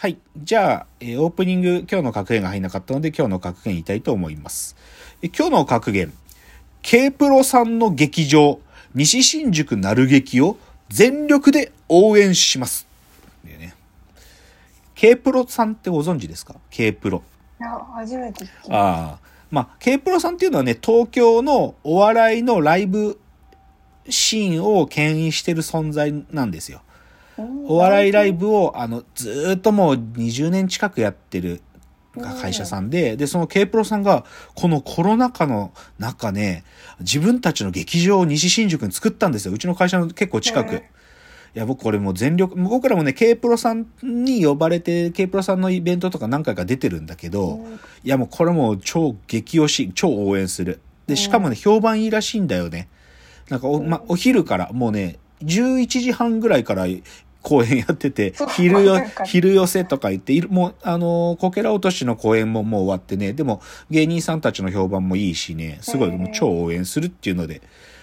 はい。じゃあ、えーオープニング、今日の格言が入んなかったので、今日の格言言いたいと思います。え今日の格言、K プロさんの劇場、西新宿なる劇を全力で応援します。っていうね。K プロさんってご存知ですか ?K プロ。いや、初めて聞きましああ。まあ、K プロさんっていうのはね、東京のお笑いのライブシーンを牽引してる存在なんですよ。た。お笑いライブを、あの、ずーっともう20年近くやってる会社さんで、で、その K プロさんが、このコロナ禍の中ね、自分たちの劇場を西新宿に作ったんですよ。うちの会社の結構近く。へいや、僕これもう全力、僕らもね、K プロさんに呼ばれて、K プロさんのイベントとか何回か出てるんだけど、うんいやもうこれもう超激推し、超応援する。で、しかもね、評判いいらしいんだよね。なんかお、ま、お昼から、もうね、11時半ぐらいから公演やってて 昼よ昼寄せとか言って、もう、あのーこけら落としの公演ももう終わってね、でも芸人さんたちの評判もいいしね、すごいもう超応援するっていうので、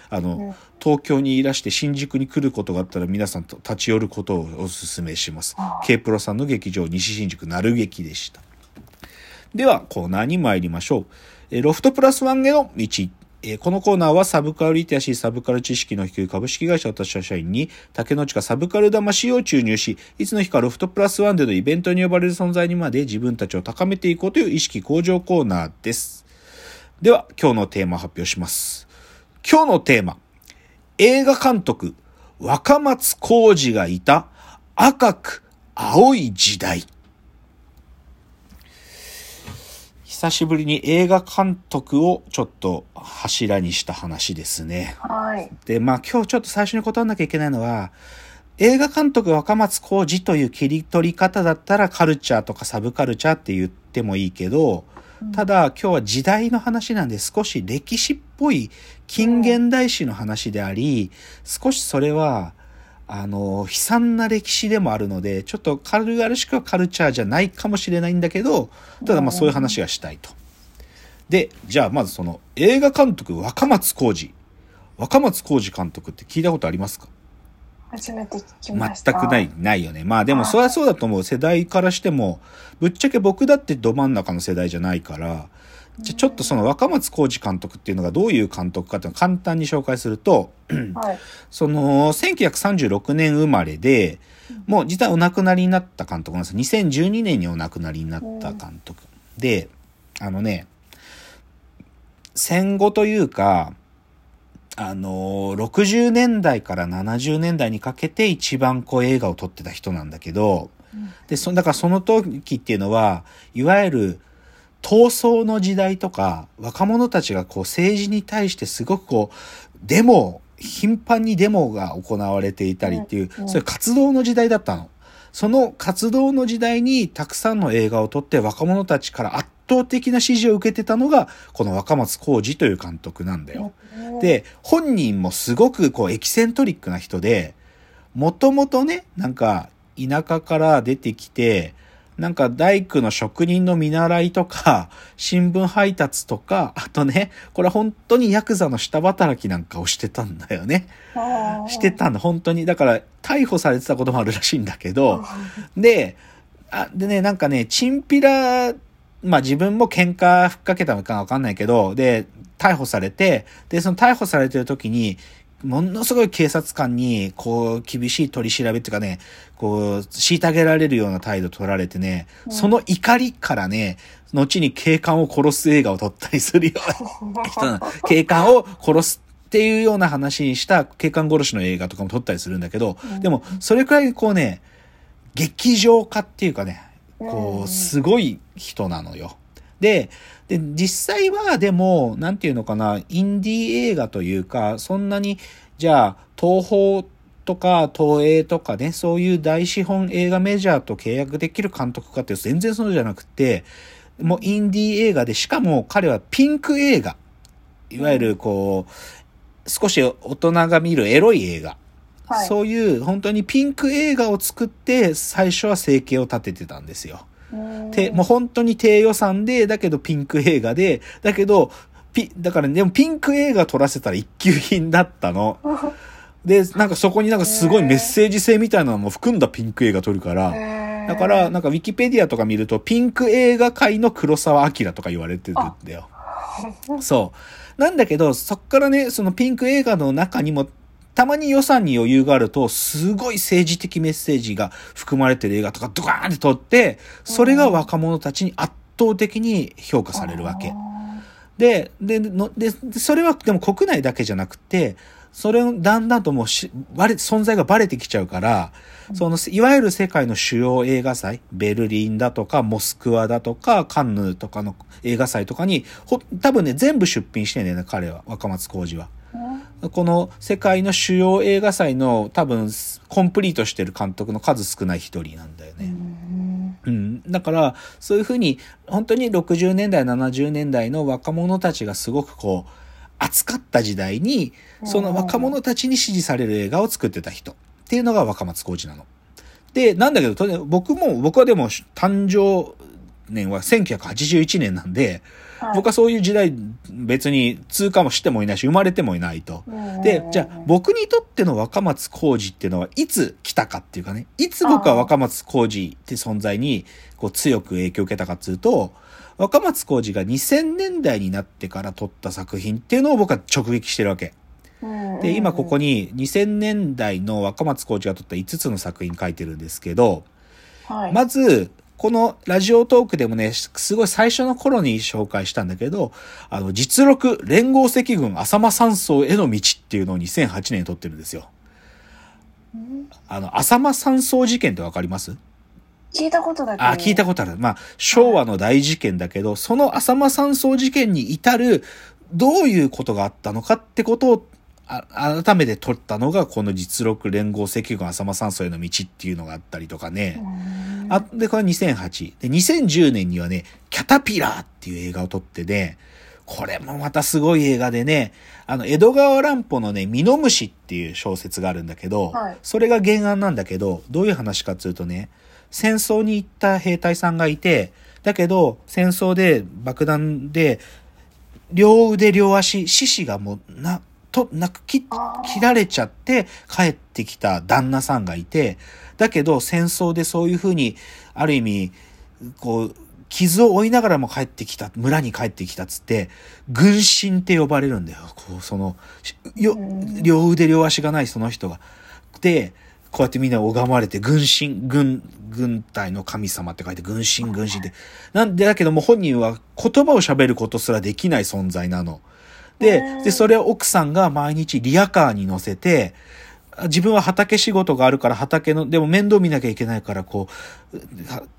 あの、うん。東京にいらして新宿に来ることがあったら皆さんと立ち寄ることをお勧めします。K プロさんの劇場西新宿なる劇でした。では、コーナーに参りましょう。えーロフトプラスワンへの道。えこのコーナーはサブカルリテラシー、サブカル知識の低い株式会社私は社員に竹の近サブカル魂を注入し、いつの日かロフトプラスワンでのイベントに呼ばれる存在にまで自分たちを高めていこうという意識向上コーナーです。では、今日のテーマを発表します。今日のテーマ。映画監督、若松浩二がいた赤く青い時代。久しぶりに映画監督をちょっと柱にした話ですね。はい。で、まあ今日ちょっと最初に断らなきゃいけないのは、映画監督若松浩二という切り取り方だったらカルチャーとかサブカルチャーって言ってもいいけど、ただ今日は時代の話なんで少し歴史っぽい近現代史の話であり、少しそれは、あの、悲惨な歴史でもあるので、ちょっと軽々しくはカルチャーじゃないかもしれないんだけど、ただまあそういう話がしたいと。で、じゃあまずその映画監督若松浩二。若松浩二監督って聞いたことありますか？初めて聞きました。全くない、。ないよね。まあでもそれはそうだと思う。世代からしても、ぶっちゃけ僕だってど真ん中の世代じゃないから、じゃあちょっとその若松浩二監督っていうのがどういう監督かっていうのを簡単に紹介すると、はい。その1936年生まれで、もう実はお亡くなりになった監督なんです。2012年にお亡くなりになった監督。で、あのね、戦後というか、あのー、60年代から70年代にかけて一番こう映画を撮ってた人なんだけど、で、そ、だからその時っていうのは、いわゆる闘争の時代とか、若者たちがこう政治に対してすごくこう、デモ、頻繁にデモが行われていたりっていう、そういう活動の時代だったの。その活動の時代にたくさんの映画を撮って若者たちから圧倒的な支持を受けてたのが、この若松浩二という監督なんだよ。うん、で、本人もすごくこうエキセントリックな人で、もともとね、なんか田舎から出てきて、なんか大工の職人の見習いとか、新聞配達とか、あとね、これ本当にヤクザの下働きなんかをしてたんだよね。してたんだ、本当に。だから、逮捕されてたこともあるらしいんだけど、で、あ、でね、なんかね、チンピラ、まあ自分も喧嘩ふっかけたのかわかんないけど、で、逮捕されて、で、その逮捕されてる時に、ものすごい警察官に、こう、厳しい取り調べっていうかね、こう、虐げられるような態度取られてね、うん。その怒りからね、後に警官を殺す映画を撮ったりするような人なの警官を殺すっていうような話にした警官殺しの映画とかも撮ったりするんだけど、うん。でも、それくらいこうね、劇場化っていうかね、こうん。う、すごい人なのよ。で、で、実際はでも、なんていうのかな、インディー映画というか、そんなに、じゃあ、東宝とか東映とかね、そういう大資本映画メジャーと契約できる監督かっていうと全然そうじゃなくて、もうインディー映画で、しかも彼はピンク映画。いわゆるこう、少し大人が見るエロい映画。はいそういう本当にピンク映画を作って最初は生計を立ててたんですよ。うんてもう本当に低予算で、だけどピンク映画で、だけど、ピ、だからね、でもピンク映画撮らせたら一級品だったの。で、なんかそこになんかすごいメッセージ性みたいなのも含んだピンク映画撮るから、へだから、なんかウィキペディアとか見ると、ピンク映画界の黒沢明とか言われてるんだよ。そう。なんだけど、そっからね、そのピンク映画の中にも、たまに予算に余裕があると、すごい政治的メッセージが含まれてる映画とかドカーンって撮って、それが若者たちに圧倒的に評価されるわけ。で、で、ので、それはでも国内だけじゃなくて、それをだんだんともうし、バレ、存在がバレてきちゃうから、その、いわゆる世界の主要映画祭、ベルリンだとか、モスクワだとか、カンヌとかの映画祭とかに、ほ、多分ね、全部出品してんだよね、彼は、若松浩二は。この世界の主要映画祭の多分、コンプリートしてる監督の数少ない一人なんだよね。うん。だから、そういうふうに、本当に60年代、70年代の若者たちがすごくこう、熱かった時代に、その若者たちに支持される映画を作ってた人っていうのが若松浩二なの。で、なんだけど、僕も、僕はでも誕生年は1981年なんで、僕はそういう時代別に通過もしてもいないし、生まれてもいないと。で、じゃあ僕にとっての若松浩二っていうのはいつ来たかっていうかね、いつ僕は若松浩二って存在にこう強く影響を受けたかっていうと、若松浩二が2000年代になってから撮った作品っていうのを僕は直撃してるわけ。で、今ここに2000年代の若松浩二が撮った5つの作品書いてるんですけど、はい、まず、このラジオトークでもね、すごい最初の頃に紹介したんだけど、あの、実録連合赤軍浅間山荘への道っていうのを2008年に撮ってるんですよ。あの、浅間山荘事件ってわかります？聞いたことだけあ、聞いたことある。まあ、昭和の大事件だけど、その浅間山荘事件に至る、どういうことがあったのかってことを、あ改めて撮ったのが、この実録連合赤軍浅間山荘への道っていうのがあったりとかね。あ、で、これ2008。で、2010年にはね、キャタピラーっていう映画を撮ってね、これもまたすごい映画でね、あの、江戸川乱歩のね、ミノムシっていう小説があるんだけど、はいそれが原案なんだけど、どういう話かっていうとね、戦争に行った兵隊さんがいて、だけど、戦争で爆弾で、両腕両足、獅子がもう、な、と、なく切切られちゃって帰ってきた旦那さんがいて、だけど戦争でそういうふうに、ある意味、こう、傷を負いながらも帰ってきた、村に帰ってきたっつって、軍神って呼ばれるんだよ。こう、その、両腕両足がないその人が。で、こうやってみんな拝まれて、軍神、軍、軍隊の神様って書いて、軍神、軍神って。なんで、だけども本人は言葉を喋ることすらできない存在なの。でで、それを奥さんが毎日リアカーに乗せて、自分は畑仕事があるから畑の、でも面倒見なきゃいけないから、こう、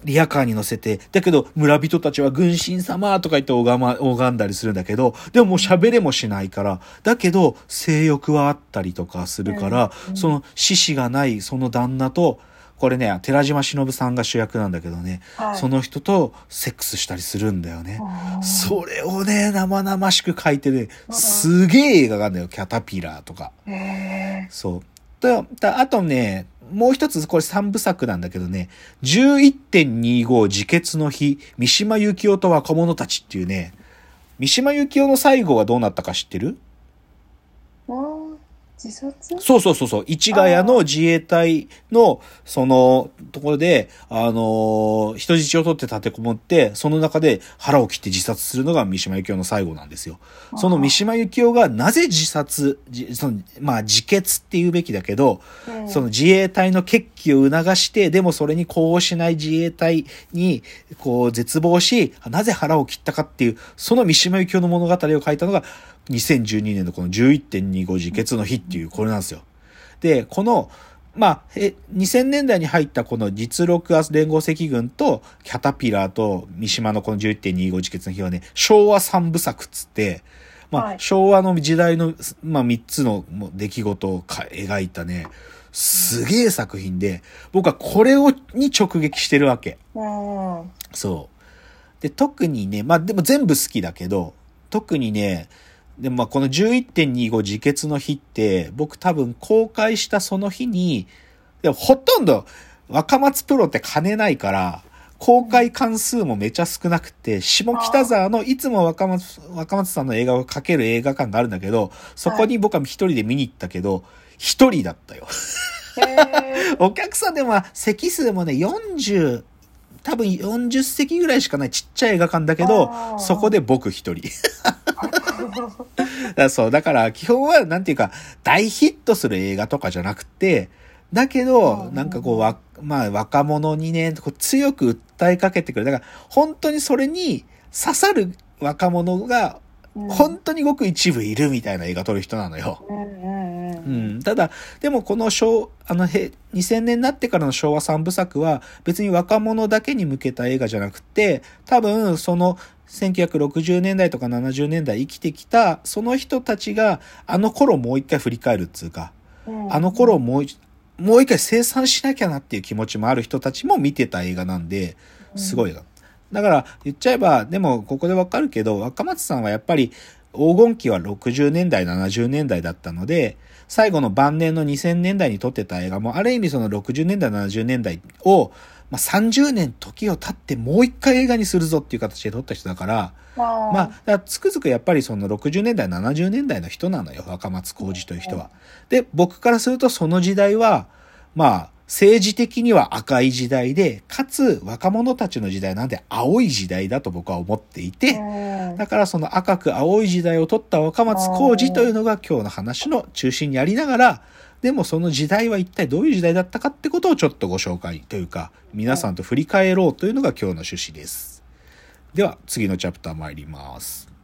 リアカーに乗せて、だけど村人たちは軍神様とか言って拝ま、拝んだりするんだけど、でももう喋れもしないから、だけど性欲はあったりとかするから、うん。その獅子がないその旦那と、これね、寺島しのぶさんが主役なんだけどね、はいその人とセックスしたりするんだよね。それをね、生々しく書いてね、すげえ映画があるんだよ。キャタピラーとか。へそう。と、だあとね、もう一つ、これ三部作なんだけどね、11.25自決の日、三島由紀夫と若者たちっていうね、三島由紀夫の最後はどうなったか知ってる？ーもう自殺？そうそうそうそう。市ヶ谷の自衛隊の、その、ところで、あのー人質を取って立てこもって、その中で腹を切って自殺するのが三島由紀夫の最後なんですよ。その三島由紀夫がなぜ自殺、じその、まあ自決って言うべきだけど、うんその自衛隊の決起を促して、でもそれに呼応しない自衛隊に、こう絶望し、なぜ腹を切ったかっていう、その三島由紀夫の物語を書いたのが、2012年のこの11.25自決の日っていう、これなんですよ。で、この、まあ、え、2000年代に入ったこの実録連合赤軍とキャタピラーと三島のこの11.25自決の日はね、昭和三部作っつって、まあ、はい昭和の時代の、まあ、3つの出来事をか描いたね、すげえ作品で、僕はこれを、に直撃してるわけ。うんそう。で、特にね、まあでも全部好きだけど、特にね、でもまあこの11.25自決の日って、僕多分公開したその日に、でもほとんど若松プロって金ないから、公開関数もめちゃ少なくて、下北沢のいつも若松、若松さんの映画を描ける映画館があるんだけど、そこに僕は一人で見に行ったけど、一人だったよ。お客さんでも席数もね、40、多分40席ぐらいしかないちっちゃい映画館だけどそこで僕一人。だ そう、だから基本はなんていうか、大ヒットする映画とかじゃなくて、だけど、うんなんかこう、わ、まあ若者にね、こう強く訴えかけてくる。だから本当にそれに刺さる若者がうん本当にごく一部いるみたいな映画撮る人なのよ。うんただ、でもこの昭、あの、へ2000年になってからの昭和三部作は別に若者だけに向けた映画じゃなくて、多分その1960年代とか70年代生きてきたその人たちがあの頃もう一回振り返るっつうか、うん。あの頃をもう一もう一回生産しなきゃなっていう気持ちもある人たちも見てた映画なんで、すごい映画。だから言っちゃえば、でもここでわかるけど、若松さんはやっぱり黄金期は60年代、70年代だったので、最後の晩年の2000年代に撮ってた映画も、ある意味その60年代、70年代を、まあ、30年時を経ってもう一回映画にするぞっていう形で撮った人だから、まあ、つくづくやっぱりその60年代、70年代の人なのよ、若松浩二という人は。で、僕からするとその時代は、まあ、政治的には赤い時代で、かつ若者たちの時代なんで青い時代だと僕は思っていて、うんだからその赤く青い時代を取った若松浩二というのが今日の話の中心にありながら、でもその時代は一体どういう時代だったかってことをちょっとご紹介というか、皆さんと振り返ろうというのが今日の趣旨です。では次のチャプター参ります。